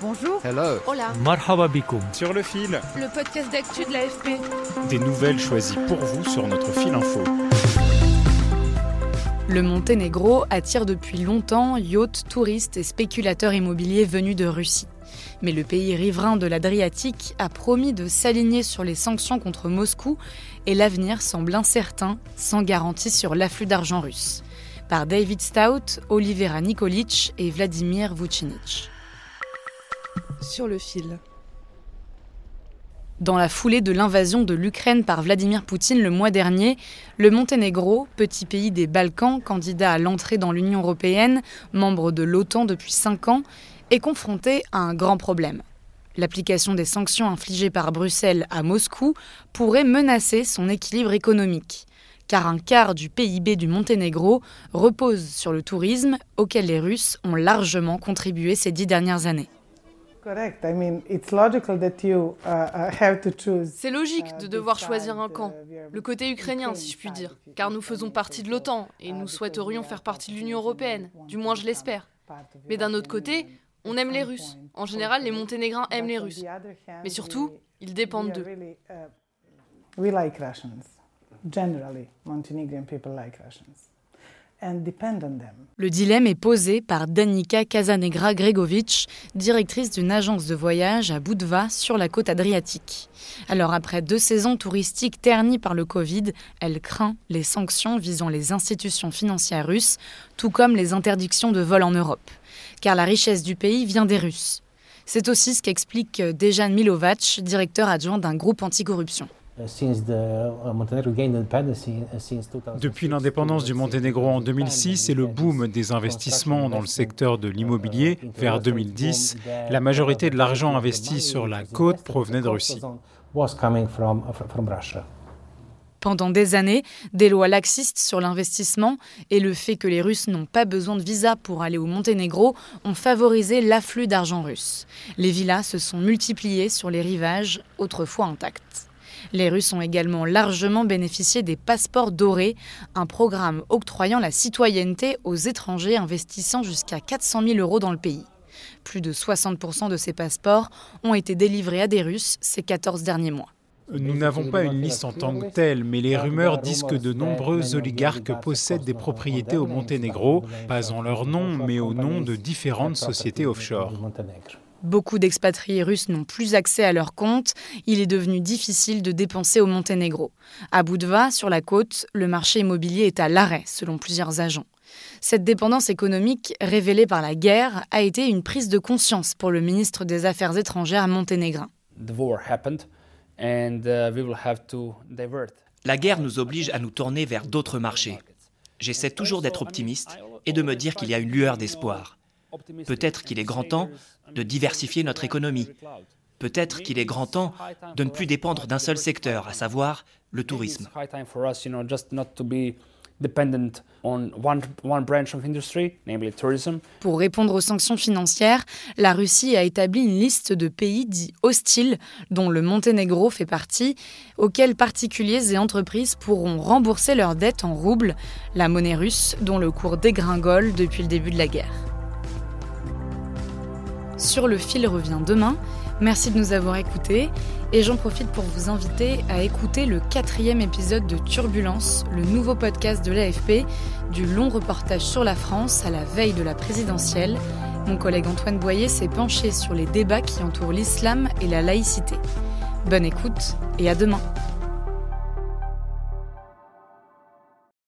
Bonjour. Hello. Hola. Marhaba bikoum. Sur le fil, Le podcast d'actu de l'AFP. des nouvelles choisies pour vous sur notre fil info. Le Monténégro attire depuis longtemps yachts, touristes et spéculateurs immobiliers venus de Russie. Mais le pays riverain de l'Adriatique a promis de s'aligner sur les sanctions contre Moscou et l'avenir semble incertain, sans garantie sur l'afflux d'argent russe. Par David Stout, Olivera Nikolic et Vladimir Vucinic. Sur le fil. Dans la foulée de l'invasion de l'Ukraine par Vladimir Poutine le mois dernier, le Monténégro, petit pays des Balkans, candidat à l'entrée dans l'Union européenne, membre de l'OTAN depuis 5 ans, est confronté à un grand problème. L'application des sanctions infligées par Bruxelles à Moscou pourrait menacer son équilibre économique, car un quart du PIB du Monténégro repose sur le tourisme auquel les Russes ont largement contribué ces dix dernières années. C'est logique uh, de devoir choisir un camp, uh, le côté ukrainien si je puis dire, car nous faisons partie de l'OTAN et uh, nous souhaiterions faire partie de l'Union européenne, du moins to je l'espère. Mais d'un autre côté, on aime les Russes. En général, les. Monténégrins aiment les Russes. Mais surtout, ils dépendent d'eux. we like Russians. Generally, Montenegrin people like Russians Le dilemme est posé par Danica Casanegra Gregovic, directrice d'une agence de voyage à Budva sur la côte adriatique. Alors après deux saisons touristiques ternies par le Covid, elle craint les sanctions visant les institutions financières russes, tout comme les interdictions de vol en Europe. Car la richesse du pays vient des Russes. C'est aussi ce qu'explique Dejan Milovac, directeur adjoint d'un groupe anticorruption. Depuis l'indépendance du Monténégro en 2006 et le boom des investissements dans le secteur de l'immobilier vers 2010, la majorité de l'argent investi sur la côte provenait de Russie. Pendant des années, des lois laxistes sur l'investissement et le fait que les Russes n'ont pas besoin de visa pour aller au Monténégro ont favorisé l'afflux d'argent russe. Les villas se sont multipliées sur les rivages, autrefois intacts. Les Russes ont également largement bénéficié des passeports dorés, un programme octroyant la citoyenneté aux étrangers investissant jusqu'à 400 000 euros dans le pays. Plus de 60% de ces passeports ont été délivrés à des Russes ces 14 derniers mois. Nous n'avons pas une liste en tant que telle, mais les rumeurs disent que de nombreux oligarques possèdent des propriétés au Monténégro, pas en leur nom, mais au nom de différentes sociétés offshore. Beaucoup d'expatriés russes n'ont plus accès à leurs comptes. Il est devenu difficile de dépenser au Monténégro. À Budva, sur la côte, le marché immobilier est à l'arrêt, selon plusieurs agents. Cette dépendance économique, révélée par la guerre, a été une prise de conscience pour le ministre des Affaires étrangères monténégrin. La guerre nous oblige à nous tourner vers d'autres marchés. J'essaie toujours d'être optimiste et de me dire qu'il y a une lueur d'espoir. Peut-être qu'il est grand temps de diversifier notre économie. Peut-être qu'il est grand temps de ne plus dépendre d'un seul secteur, à savoir le tourisme. Pour répondre aux sanctions financières, la Russie a établi une liste de pays dits hostiles, dont le Monténégro fait partie, auxquels particuliers et entreprises pourront rembourser leurs dettes en roubles, la monnaie russe dont le cours dégringole depuis le début de la guerre. Sur le fil revient demain. Merci de nous avoir écoutés et j'en profite pour vous inviter à écouter le quatrième épisode de Turbulence, le nouveau podcast de l'AFP, du long reportage sur la France à la veille de la présidentielle. Mon collègue Antoine Boyer s'est penché sur les débats qui entourent l'islam et la laïcité. Bonne écoute et à demain.